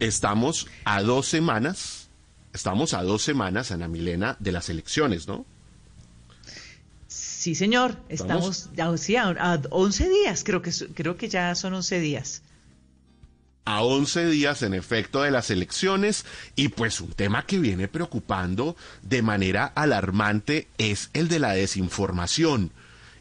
estamos a dos semanas, estamos a dos semanas, Ana Milena, de las elecciones, ¿no? Sí, señor, estamos ya, sí, a, a 11 días, creo que, creo que ya son 11 días a 11 días en efecto de las elecciones y pues un tema que viene preocupando de manera alarmante es el de la desinformación.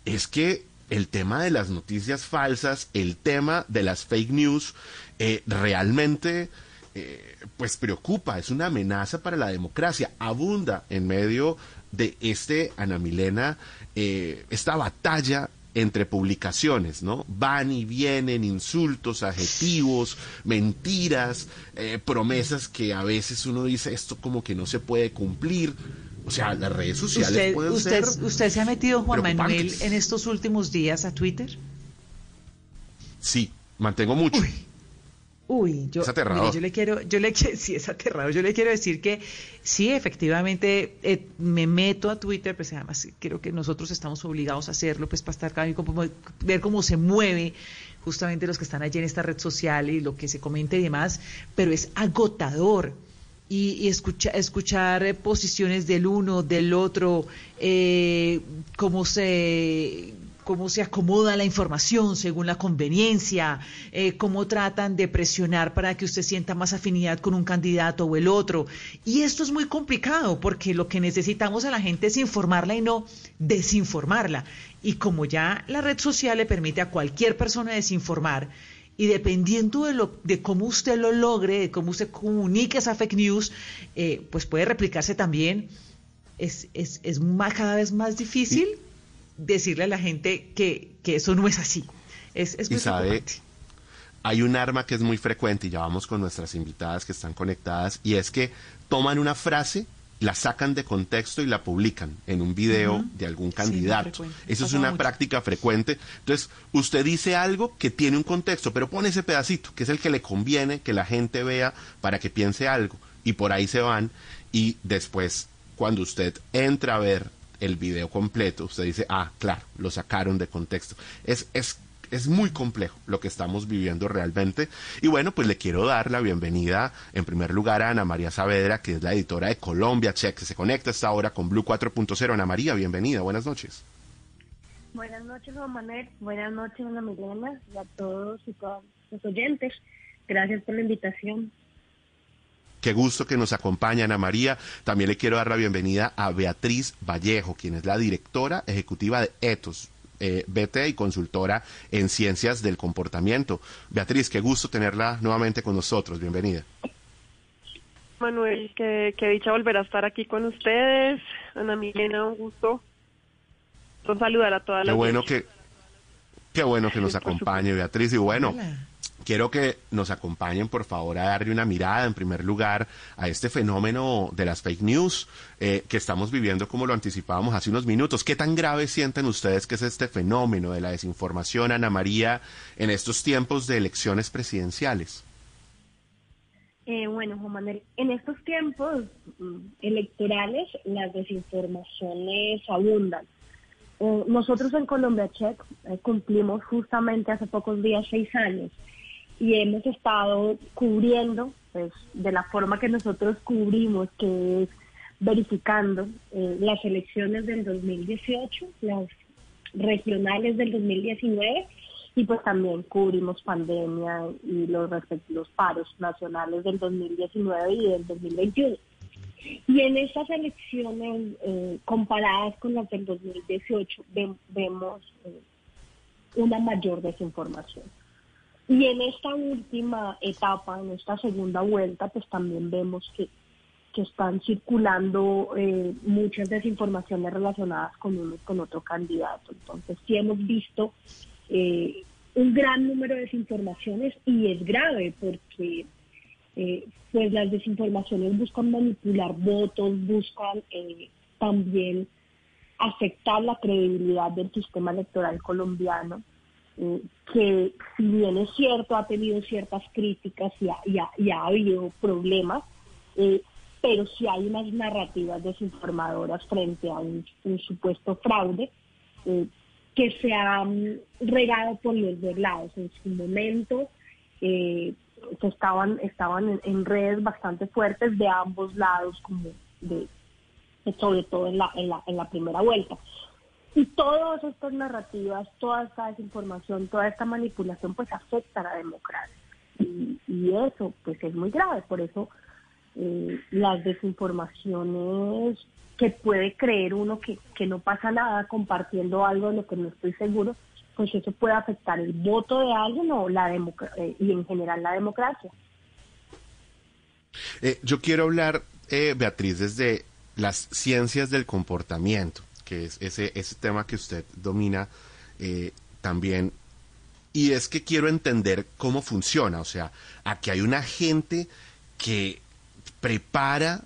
Es que el tema de las noticias falsas, el tema de las fake news, eh, realmente eh, pues preocupa, es una amenaza para la democracia, abunda en medio de este, Ana Milena, eh, esta batalla entre publicaciones, ¿no? Van y vienen insultos, adjetivos, mentiras, eh, promesas que a veces uno dice esto como que no se puede cumplir. O sea, las redes sociales ¿Usted, pueden usted, ser ¿Usted se ha metido, Juan Manuel, en estos últimos días a Twitter? Sí, mantengo mucho. Uy, yo, yo le quiero, yo le sí es aterrador. Yo le quiero decir que sí, efectivamente, eh, me meto a Twitter, pues además creo que nosotros estamos obligados a hacerlo, pues para estar como, ver cómo se mueve justamente los que están allí en esta red social y lo que se comenta y demás, pero es agotador. Y, escucha, escuchar posiciones del uno, del otro, eh, cómo se cómo se acomoda la información según la conveniencia, eh, cómo tratan de presionar para que usted sienta más afinidad con un candidato o el otro. Y esto es muy complicado porque lo que necesitamos a la gente es informarla y no desinformarla. Y como ya la red social le permite a cualquier persona desinformar, y dependiendo de, lo, de cómo usted lo logre, de cómo usted comunique esa fake news, eh, pues puede replicarse también. Es, es, es cada vez más difícil decirle a la gente que, eso no es así. Es, es y sabe, hay un arma que es muy frecuente, y ya vamos con nuestras invitadas que están conectadas, y es que toman una frase, la sacan de contexto y la publican en un video de algún candidato. Eso es una práctica frecuente. Entonces, usted dice algo que tiene un contexto, pero pone ese pedacito, que es el que le conviene que la gente vea para que piense algo. Y por ahí se van. Y después, cuando usted entra a ver el video completo, usted dice, ah, claro, lo sacaron de contexto. Es, es, es muy complejo lo que estamos viviendo realmente. Y bueno, pues le quiero dar la bienvenida en primer lugar a Ana María Saavedra, que es la editora de Colombia Check, que se conecta esta hora con Blue 4.0. Ana María, bienvenida, buenas noches. Buenas noches, Juan Manuel. Buenas noches, Ana Milena, y a todos y todas los oyentes. Gracias por la invitación. Qué gusto que nos acompaña Ana María. También le quiero dar la bienvenida a Beatriz Vallejo, quien es la directora ejecutiva de ETOS, eh, BT y consultora en ciencias del comportamiento. Beatriz, qué gusto tenerla nuevamente con nosotros. Bienvenida. Manuel, qué, dicha volver a estar aquí con ustedes. Ana Milena, un gusto. Un saludar a toda la Qué bueno que, qué bueno que nos acompañe, Beatriz. Y bueno, quiero que nos acompañen, por favor, a darle una mirada, en primer lugar, a este fenómeno de las fake news eh, que estamos viviendo, como lo anticipábamos hace unos minutos. ¿Qué tan grave sienten ustedes que es este fenómeno de la desinformación, Ana María, en estos tiempos de elecciones presidenciales? Eh, bueno, Juan Manuel, en estos tiempos mm, electorales las desinformaciones abundan. Eh, nosotros en Colombia Check cumplimos justamente hace pocos días seis años y hemos estado cubriendo, pues de la forma que nosotros cubrimos, que es verificando eh, las elecciones del 2018, las regionales del 2019 y pues también cubrimos pandemia y los respectivos paros nacionales del 2019 y del 2021. Y en estas elecciones eh, comparadas con las del 2018 vemos eh, una mayor desinformación. Y en esta última etapa, en esta segunda vuelta, pues también vemos que, están circulando eh, muchas desinformaciones relacionadas con uno con otro candidato. Entonces sí hemos visto eh, un gran número de desinformaciones y es grave porque eh, pues las desinformaciones buscan manipular votos, buscan también afectar la credibilidad del sistema electoral colombiano que si bien es cierto ha tenido ciertas críticas y ha, ha, habido problemas, eh, pero si hay unas narrativas desinformadoras frente a un, supuesto fraude eh, que se han regado por los dos lados. En su momento que estaban, estaban en, redes bastante fuertes de ambos lados, como de, sobre todo en la, en la, en la primera vuelta. Y todas estas narrativas, toda esta desinformación, toda esta manipulación, pues afecta a la democracia. Y, eso, pues es muy grave. Por eso eh, las desinformaciones que puede creer uno que, que no pasa nada compartiendo algo de lo que no estoy seguro, pues eso puede afectar el voto de alguien o la eh, y en general la democracia. Eh, yo quiero hablar, Beatriz, desde las ciencias del comportamiento que es ese, ese tema que usted domina eh, también. Y es que quiero entender cómo funciona. O sea, aquí hay una gente que prepara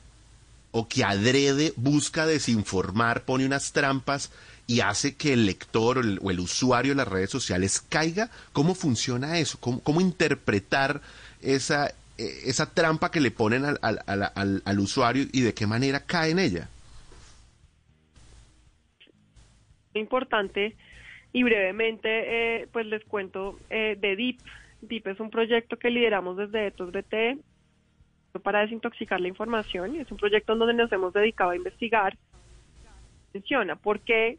o que adrede, busca desinformar, pone unas trampas y hace que el lector o el, usuario de las redes sociales caiga. ¿Cómo funciona eso? ¿Cómo, interpretar esa, e, esa trampa que le ponen al, al, al usuario y de qué manera cae en ella? Importante y brevemente eh, pues les cuento eh, de DIP. DIP es un proyecto que lideramos desde Etos BT para desintoxicar la información y es un proyecto en donde nos hemos dedicado a investigar. Menciona por qué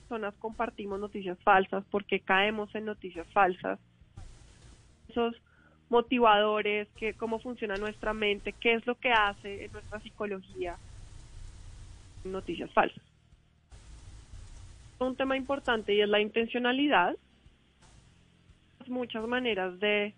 personas compartimos noticias falsas, por qué caemos en noticias falsas, esos motivadores, que, cómo funciona nuestra mente, qué es lo que hace en nuestra psicología noticias falsas un tema importante y es la intencionalidad. Muchas maneras de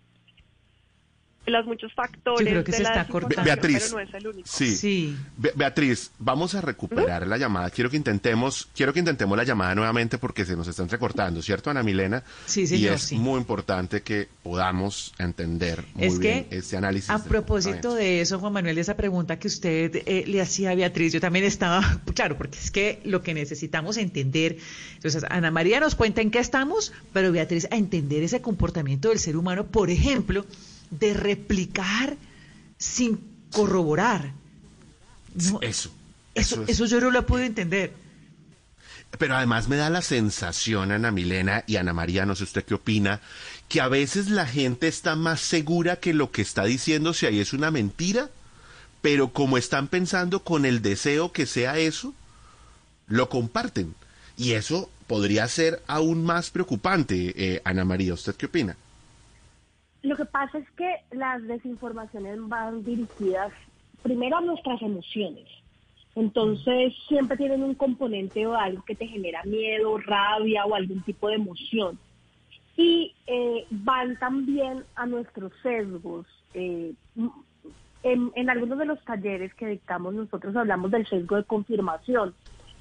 los muchos factores creo que se está Beatriz, pero no es el único. Sí. Beatriz, vamos a recuperar la llamada. Quiero que intentemos, quiero que intentemos la llamada nuevamente porque se nos está entrecortando, ¿cierto, Ana Milena? Sí, señor, Y es muy importante que podamos entender muy bien este análisis. A propósito de eso, Juan Manuel, de esa pregunta que usted eh, le hacía a Beatriz, yo también estaba, claro, porque es que lo que necesitamos entender, entonces Ana María nos cuenta en qué estamos, pero Beatriz a entender ese comportamiento del ser humano, por ejemplo, de replicar sin corroborar. eso, eso, eso, yo no lo puedo entender. Pero además me da la sensación, Ana Milena y Ana María, no sé usted qué opina, que a veces la gente está más segura que lo que está diciendo si ahí es una mentira, pero como están pensando con el deseo que sea eso, lo comparten. Y eso podría ser aún más preocupante, eh, Ana María. ¿Usted qué opina? Lo que pasa es que las desinformaciones van dirigidas primero a nuestras emociones. Entonces siempre tienen un componente o algo que te genera miedo, rabia o algún tipo de emoción. Y eh, van también a nuestros sesgos. Eh, en, en algunos de los talleres que dictamos nosotros hablamos del sesgo de confirmación.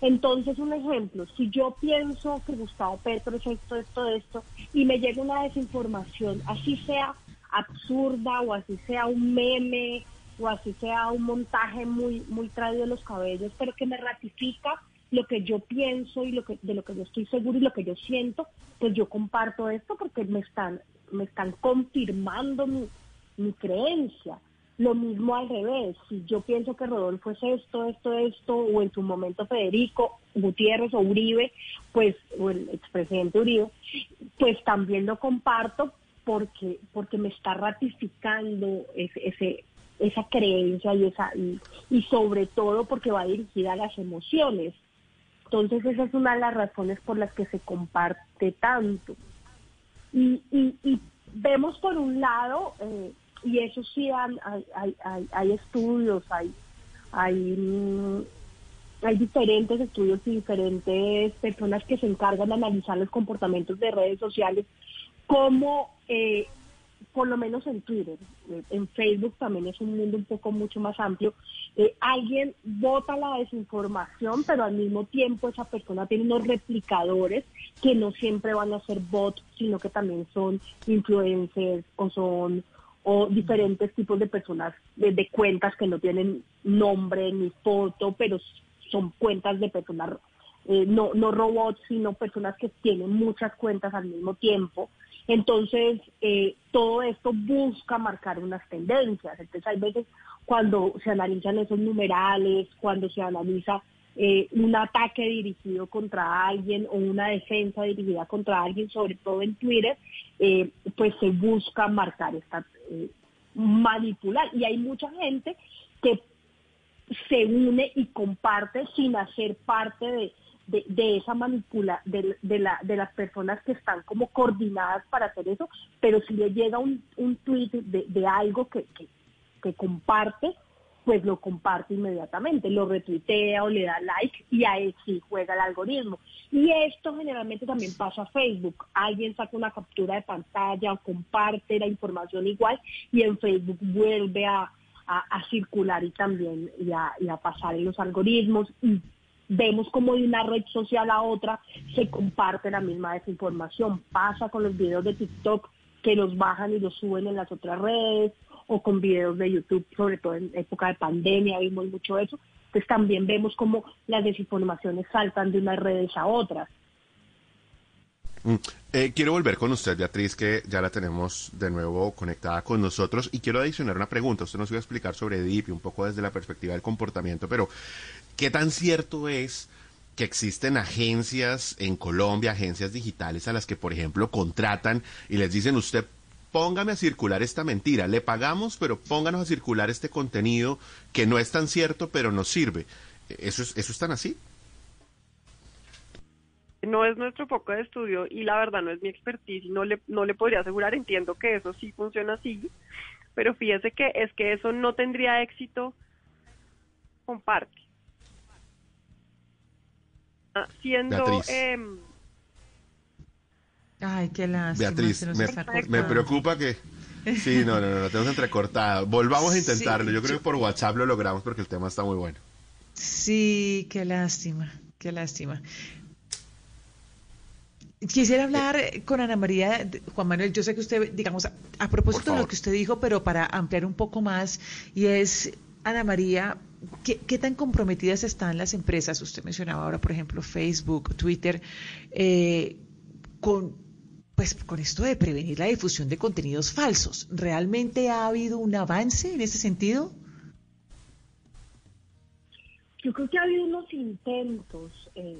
Entonces, un ejemplo, si yo pienso que Gustavo Petro es esto, esto, esto, y me llega una desinformación, así sea absurda o así sea un meme o así sea un montaje muy muy traído de los cabellos, pero que me ratifica lo que yo pienso y lo que de lo que yo estoy seguro y lo que yo siento, pues yo comparto esto porque me están me están confirmando mi, mi creencia. Lo mismo al revés, si yo pienso que Rodolfo es esto, esto, esto, o en su momento Federico Gutiérrez o Uribe, pues, o el expresidente Uribe, pues también lo comparto porque, porque me está ratificando ese, esa creencia y, esa, y, sobre todo porque va dirigida a las emociones. Entonces esa es una de las razones por las que se comparte tanto. Y, y, vemos por un lado eh, y eso sí hay, hay, hay, estudios, hay, hay, mm, hay diferentes estudios y diferentes personas que se encargan de analizar los comportamientos de redes sociales, como eh, por lo menos en Twitter, eh, en Facebook también es un mundo un poco mucho más amplio, eh, alguien vota la desinformación, pero al mismo tiempo esa persona tiene unos replicadores que no siempre van a ser bots, sino que también son influencers o son o diferentes tipos de personas, de, cuentas que no tienen nombre ni foto, pero son cuentas de personas, eh, no, no robots, sino personas que tienen muchas cuentas al mismo tiempo. Entonces, eh, todo esto busca marcar unas tendencias. Entonces, hay veces cuando se analizan esos numerales, cuando se analiza eh, un ataque dirigido contra alguien o una defensa dirigida contra alguien, sobre todo en Twitter, pues se busca marcar esta, manipular. Y hay mucha gente que se une y comparte sin hacer parte de, de, esa manipula, de, de, la, de las personas que están como coordinadas para hacer eso, pero si le llega un, un tweet de, de algo que, que, que comparte, pues lo comparte inmediatamente, lo retuitea o le da like y ahí sí juega el algoritmo. Y esto generalmente también pasa a Facebook. Alguien saca una captura de pantalla o comparte la información igual y en Facebook vuelve a, a, circular y también y a, a pasar en los algoritmos y vemos como de una red social a otra se comparte la misma desinformación. Pasa con los videos de TikTok que los bajan y los suben en las otras redes o con videos de YouTube, sobre todo en época de pandemia vimos mucho eso. Pues también vemos como las desinformaciones saltan de unas redes a otras. Mm. Eh, quiero volver con usted, Beatriz, que ya la tenemos de nuevo conectada con nosotros y quiero adicionar una pregunta. Usted nos iba a explicar sobre DIP un poco desde la perspectiva del comportamiento, pero ¿qué tan cierto es que existen agencias en Colombia, agencias digitales a las que, por ejemplo, contratan y les dicen usted póngame a circular esta mentira, le pagamos, pero pónganos a circular este contenido que no es tan cierto, pero nos sirve. ¿Eso es, eso es tan así? no es nuestro foco de estudio y la verdad no es mi expertise y no le, no le podría asegurar, entiendo que eso sí funciona así, pero fíjese que es que eso no tendría éxito comparte. Ah, siendo... Em, Ay, qué lástima. Beatriz, me, preocupa que... Sí, no, no, no, lo tenemos entrecortado. Volvamos a intentarlo. yo creo que por WhatsApp lo logramos porque el tema está muy bueno. Sí, qué lástima, qué lástima. Quisiera hablar con Ana María, Juan Manuel, yo sé que usted, digamos, a, propósito de lo que usted dijo, pero para ampliar un poco más, y es, Ana María, ¿qué, tan comprometidas están las empresas? Usted mencionaba ahora, por ejemplo, Facebook, Twitter, eh, con, pues, con esto de prevenir la difusión de contenidos falsos. ¿Realmente ha habido un avance en ese sentido? Yo creo que ha habido unos intentos. Eh,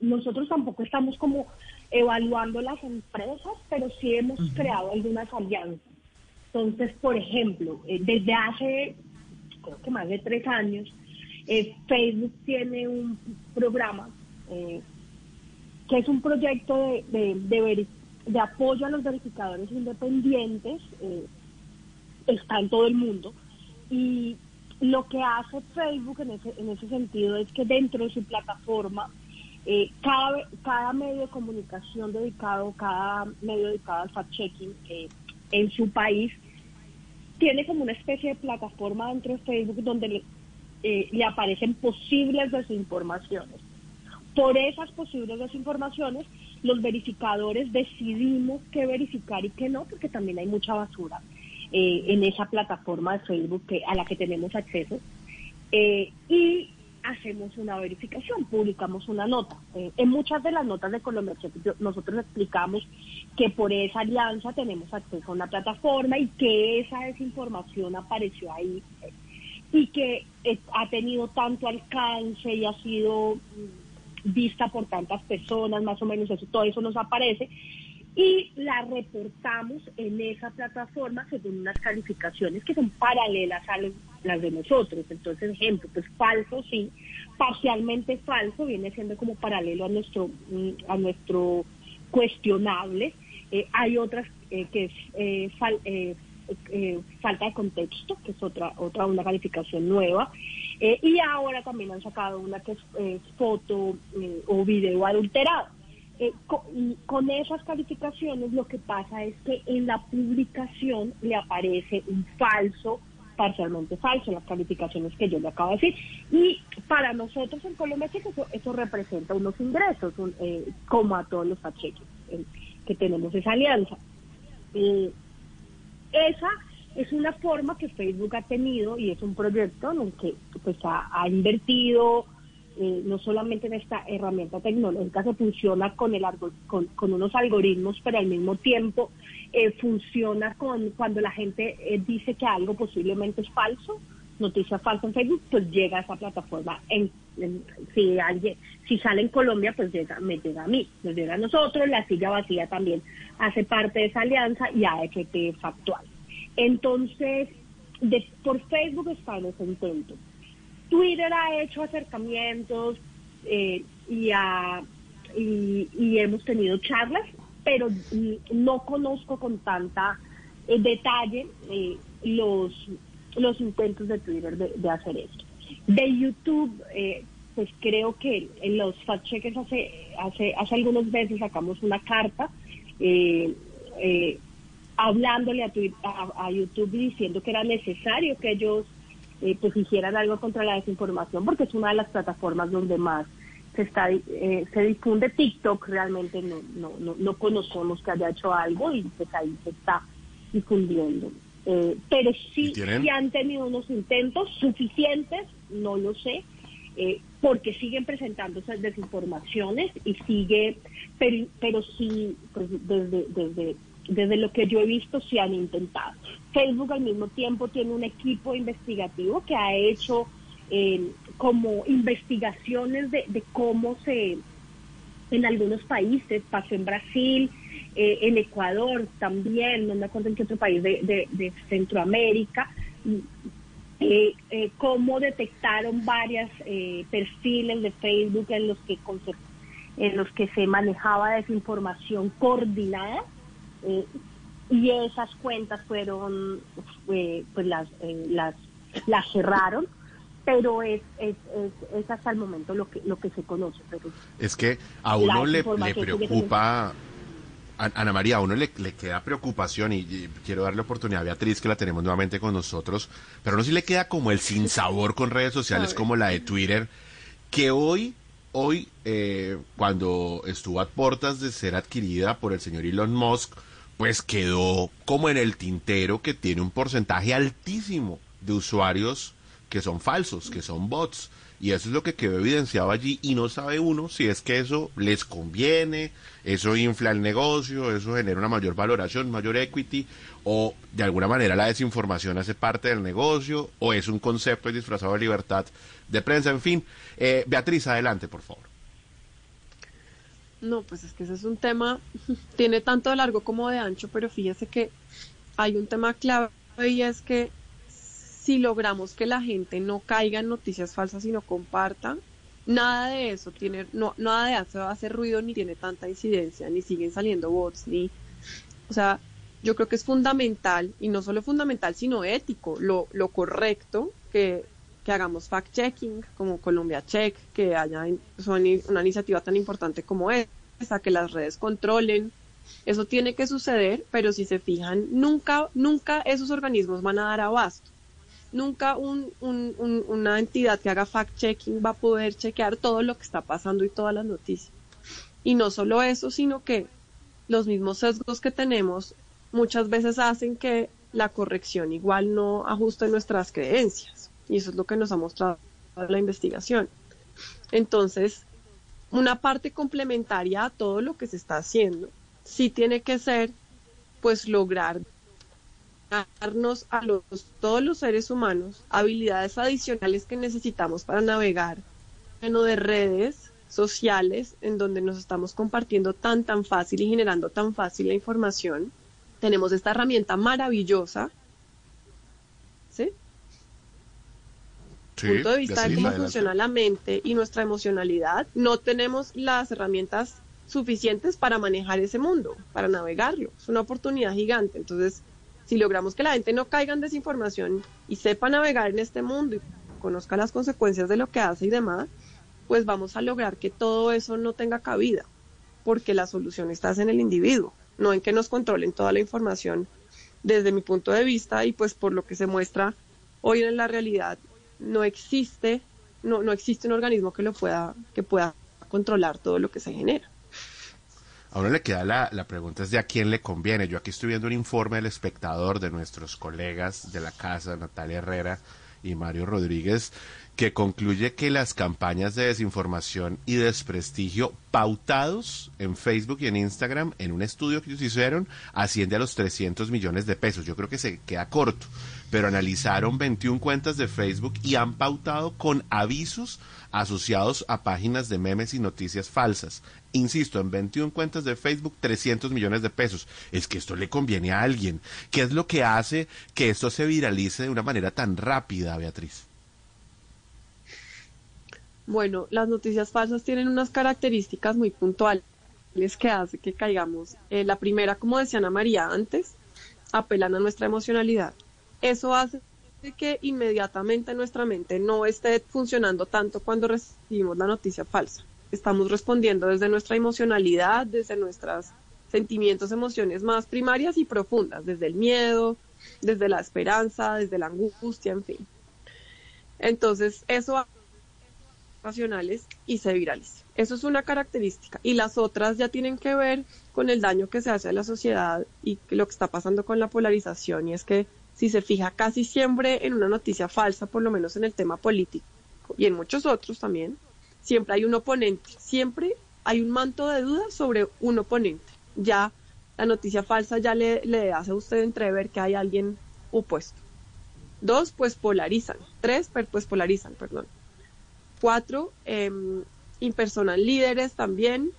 nosotros tampoco estamos como evaluando las empresas, pero sí hemos creado algunas alianzas. Entonces, por ejemplo, eh, desde hace, creo que más de tres años, eh, Facebook tiene un programa eh, que es un proyecto de, de, apoyo a los verificadores independientes, está en todo el mundo, y lo que hace Facebook en ese, en ese sentido es que dentro de su plataforma eh, cada, cada medio de comunicación dedicado, cada medio dedicado al fact-checking eh, en su país, tiene como una especie de plataforma dentro de Facebook donde le, eh, le aparecen posibles desinformaciones. Por esas posibles desinformaciones, los verificadores decidimos qué verificar y qué no, porque también hay mucha basura en esa plataforma de Facebook que, a la que tenemos acceso. y hacemos una verificación, publicamos una nota. Eh, en muchas de las notas de Colombia nosotros explicamos que por esa alianza tenemos acceso a una plataforma y que esa desinformación apareció ahí eh, y que eh, ha tenido tanto alcance y ha sido mm, vista por tantas personas, más o menos eso, todo eso nos aparece y la reportamos en esa plataforma según unas calificaciones que son paralelas a las de nosotros. Entonces, ejemplo, pues falso sí, parcialmente falso viene siendo como paralelo a nuestro mm, a nuestro cuestionable. Eh, hay otras eh, que es eh, falta de contexto, que es otra otra una calificación nueva. y ahora también han sacado una que es foto o video adulterado eh, con, esas calificaciones lo que pasa es que en la publicación le aparece un falso, parcialmente falso, las calificaciones que yo le acabo de decir. Y para nosotros en Colombia eso, eso representa unos ingresos, eh, como a todos los pacheques eh, que tenemos esa alianza. Esa es una forma que Facebook ha tenido y es un proyecto en el que pues, ha invertido eh, no solamente en esta herramienta tecnológica se funciona con, el, con, con unos algoritmos, pero al mismo tiempo eh, funciona con cuando la gente eh, dice que algo posiblemente es falso, noticia falsa en Facebook, pues llega a esa plataforma. En, si alguien, si sale en Colombia, pues llega, me llega a mí, nos llega a nosotros. La silla vacía también hace parte de esa alianza y AFP Factual. Entonces, de, por Facebook están los intentos. Twitter ha hecho acercamientos eh, y, y, hemos tenido charlas, pero no conozco con tanta eh, detalle eh, los, los intentos de Twitter de, hacer esto. De YouTube, pues creo que en los fact checkers hace, hace, hace algunos meses sacamos una carta hablándole a, YouTube diciendo que era necesario que ellos eh, pues hicieran algo contra la desinformación porque es una de las plataformas donde más se está eh, se difunde TikTok realmente no, no, no, conocemos que haya hecho algo y pues ahí se está difundiendo. Eh, pero sí, sí han tenido unos intentos suficientes no lo sé porque siguen presentando esas desinformaciones y sigue pero pero sí pues desde desde desde lo que yo he visto, se han intentado. Facebook al mismo tiempo tiene un equipo investigativo que ha hecho eh, como investigaciones de, cómo se, en algunos países, pasó en Brasil, eh, en Ecuador también, no me acuerdo en qué otro país de, Centroamérica, eh, cómo detectaron varias perfiles de Facebook en los que en los que se manejaba desinformación coordinada eh, y esas cuentas fueron, pues las, eh, las, las cerraron pero es, es, es, hasta el momento lo que lo que se conoce. Pero es que a uno le, preocupa, Ana María, a uno le, le queda preocupación y, quiero darle oportunidad a Beatriz, que la tenemos nuevamente con nosotros, pero no si le queda como el sinsabor con redes sociales como la de Twitter, que hoy hoy, eh, cuando estuvo a puertas de ser adquirida por el señor Elon Musk, pues quedó como en el tintero que tiene un porcentaje altísimo de usuarios que son falsos, que son bots. Y eso es lo que quedó evidenciado allí y no sabe uno si es que eso les conviene, eso infla el negocio, eso genera una mayor valoración, mayor equity, o de alguna manera la desinformación hace parte del negocio, o es un concepto disfrazado de libertad de prensa, en fin. Eh, Beatriz, adelante, por favor. No, pues es que ese es un tema, tiene tanto de largo como de ancho, pero fíjese que hay un tema clave y es que si logramos que la gente no caiga en noticias falsas y no comparta, nada de eso tiene, no, nada de eso hace ruido ni tiene tanta incidencia, ni siguen saliendo bots, ni, o sea, yo creo que es fundamental, y no solo fundamental, sino ético, lo, lo correcto que que hagamos fact-checking como Colombia Check, que haya una iniciativa tan importante como esa, que las redes controlen. Eso tiene que suceder, pero si se fijan, nunca, nunca esos organismos van a dar abasto. Nunca una entidad que haga fact-checking va a poder chequear todo lo que está pasando y todas las noticias. Y no solo eso, sino que los mismos sesgos que tenemos muchas veces hacen que la corrección igual no ajuste nuestras creencias. Y eso es lo que nos ha mostrado la investigación. Entonces, una parte complementaria a todo lo que se está haciendo, sí tiene que ser, pues, lograr darnos a los, todos los seres humanos habilidades adicionales que necesitamos para navegar lleno de redes sociales en donde nos estamos compartiendo tan tan fácil y generando tan fácil la información. Tenemos esta herramienta maravillosa, ¿sí? punto de vista de cómo funciona la mente y nuestra emocionalidad, no tenemos las herramientas suficientes para manejar ese mundo, para navegarlo. Es una oportunidad gigante. Entonces, si logramos que la gente no caiga en desinformación y sepa navegar en este mundo y conozca las consecuencias de lo que hace y demás, pues vamos a lograr que todo eso no tenga cabida, porque la solución está en el individuo, no en que nos controlen toda la información desde mi punto de vista y pues por lo que se muestra hoy en la realidad no existe, no, no existe un organismo que lo pueda, que pueda controlar todo lo que se genera. A uno le queda la, la pregunta es de a quién le conviene. Yo aquí estoy viendo un informe del espectador de nuestros colegas de la casa, Natalia Herrera y Mario Rodríguez, que concluye que las campañas de desinformación y desprestigio pautados en Facebook y en Instagram en un estudio que ellos hicieron asciende a los 300 millones de pesos. Yo creo que se queda corto pero analizaron 21 cuentas de Facebook y han pautado con avisos asociados a páginas de memes y noticias falsas. Insisto, en 21 cuentas de Facebook, 300 millones de pesos. Es que esto le conviene a alguien. ¿Qué es lo que hace que esto se viralice de una manera tan rápida, Beatriz? Bueno, las noticias falsas tienen unas características muy puntuales que hace que caigamos. Eh, la primera, como decía Ana María antes, apelan a nuestra emocionalidad. Eso hace que inmediatamente nuestra mente no esté funcionando tanto cuando recibimos la noticia falsa. Estamos respondiendo desde nuestra emocionalidad, desde nuestros sentimientos, emociones más primarias y profundas, desde el miedo, desde la esperanza, desde la angustia, en fin. Entonces, eso y se viraliza. Eso es una característica. Y las otras ya tienen que ver con el daño que se hace a la sociedad y lo que está pasando con la polarización. Y es que si se fija casi siempre en una noticia falsa, por lo menos en el tema político y en muchos otros también, siempre hay un oponente, siempre hay un manto de duda sobre un oponente. Ya la noticia falsa ya le, le hace a usted entrever que hay alguien opuesto. Dos, pues polarizan. Tres, pues polarizan, perdón. Cuatro, eh, impersonan líderes también.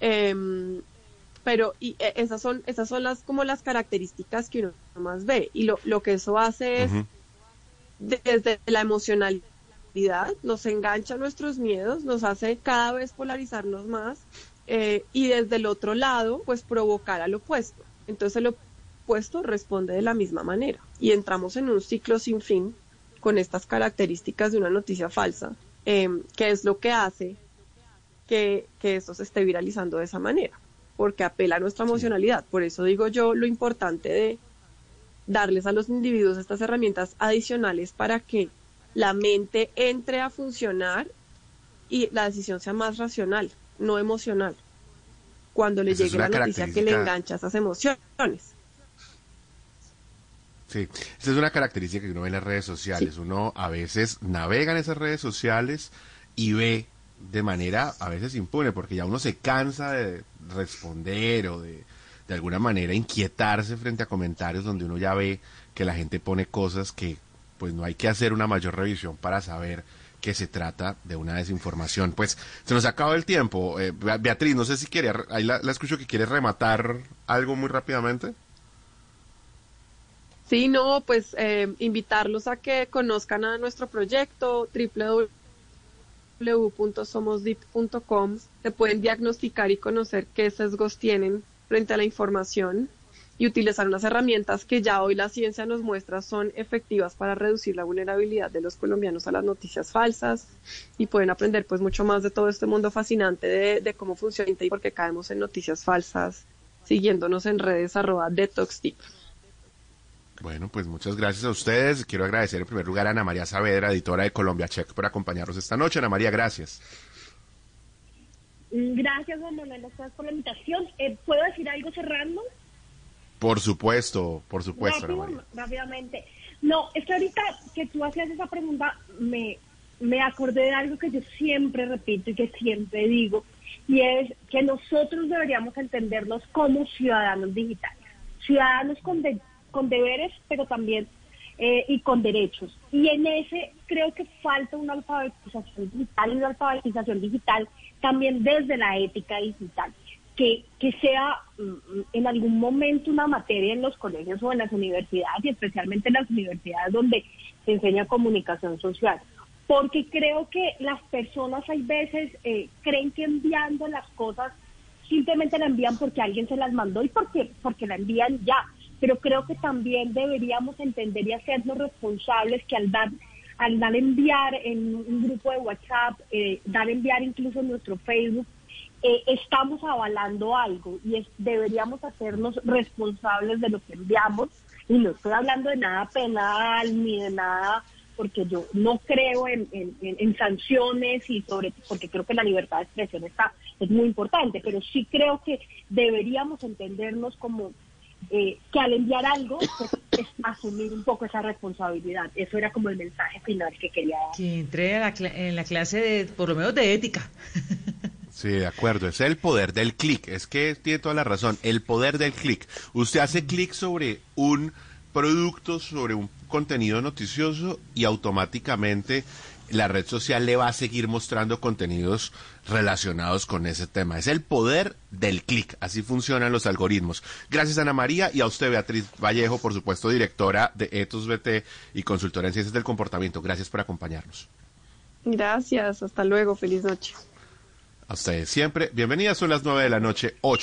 Em, pero y, e, esas son esas son las como las características que uno más ve. Y lo, lo que eso hace es desde la emocionalidad nos engancha nuestros miedos nos hace cada vez polarizarnos más eh, y desde el otro lado pues provocar al opuesto. Entonces el opuesto responde de la misma manera. Y entramos en un ciclo sin fin con estas características de una noticia falsa, eh, que es lo que hace que, que, esto se esté viralizando de esa manera, porque apela a nuestra emocionalidad. Por eso digo yo lo importante de darles a los individuos estas herramientas adicionales para que la mente entre a funcionar y la decisión sea más racional, no emocional, cuando le llegue la noticia que le engancha esas emociones. Sí, esa es una característica que uno ve en las redes sociales. Uno a veces navega en esas redes sociales y ve de manera a veces impune, porque ya uno se cansa de responder o de, de alguna manera inquietarse frente a comentarios donde uno ya ve que la gente pone cosas que pues no hay que hacer una mayor revisión para saber que se trata de una desinformación. Pues se nos acaba el tiempo. Eh, Beatriz, no sé si quiere, ahí la, la escucho que quiere rematar algo muy rápidamente. Sí, no, pues eh, invitarlos a que conozcan a nuestro proyecto www.somosdeep.com. Se pueden diagnosticar y conocer qué sesgos tienen frente a la información y utilizar unas herramientas que ya hoy la ciencia nos muestra son efectivas para reducir la vulnerabilidad de los colombianos a las noticias falsas y pueden aprender pues mucho más de todo este mundo fascinante de, cómo funciona y por qué caemos en noticias falsas siguiéndonos en redes arroba detoxtip. Bueno, pues muchas gracias a ustedes. Quiero agradecer en primer lugar a Ana María Saavedra, editora de Colombia Check, por acompañarnos esta noche. Ana María, gracias. Gracias, Juan Manuel, por la invitación. Eh, ¿Puedo decir algo cerrando? Por supuesto, por supuesto. Rápidamente. No, es que ahorita que tú hacías esa pregunta, me, me acordé de algo que yo siempre repito y que siempre digo, y es que nosotros deberíamos entendernos como ciudadanos digitales, ciudadanos con, de, con deberes, pero también eh, y con derechos. Y en ese creo que falta una alfabetización digital y una alfabetización digital también desde la ética digital. Que, que sea mm, en algún momento una materia en los colegios o en las universidades y especialmente en las universidades donde se enseña comunicación social. Porque creo que las personas hay veces eh, creen que enviando las cosas simplemente la envían porque alguien se las mandó y porque, porque la envían ya pero creo que también deberíamos entender y hacernos responsables que al dar al dar enviar en un grupo de WhatsApp, eh, dar enviar incluso en nuestro Facebook, eh, estamos avalando algo y es, deberíamos hacernos responsables de lo que enviamos. Y no estoy hablando de nada penal ni de nada, porque yo no creo en, en, en sanciones y sobre porque creo que la libertad de expresión está es muy importante, pero sí creo que deberíamos entendernos como eh, que al enviar algo pues, es asumir un poco esa responsabilidad. Eso era como el mensaje final que quería dar. Que entre en la clase de, por lo menos de ética. Sí, de acuerdo. Es el poder del clic. Es que tiene toda la razón. El poder del clic. Usted hace clic sobre un productos sobre un contenido noticioso y automáticamente la red social le va a seguir mostrando contenidos relacionados con ese tema. Es el poder del clic. Así funcionan los algoritmos. Gracias Ana María y a usted Beatriz Vallejo, por supuesto, directora de Ethos BT y consultora en ciencias del comportamiento. Gracias por acompañarnos. Gracias, hasta luego, feliz noche. A ustedes siempre, bienvenidas, son las nueve de la noche, ocho.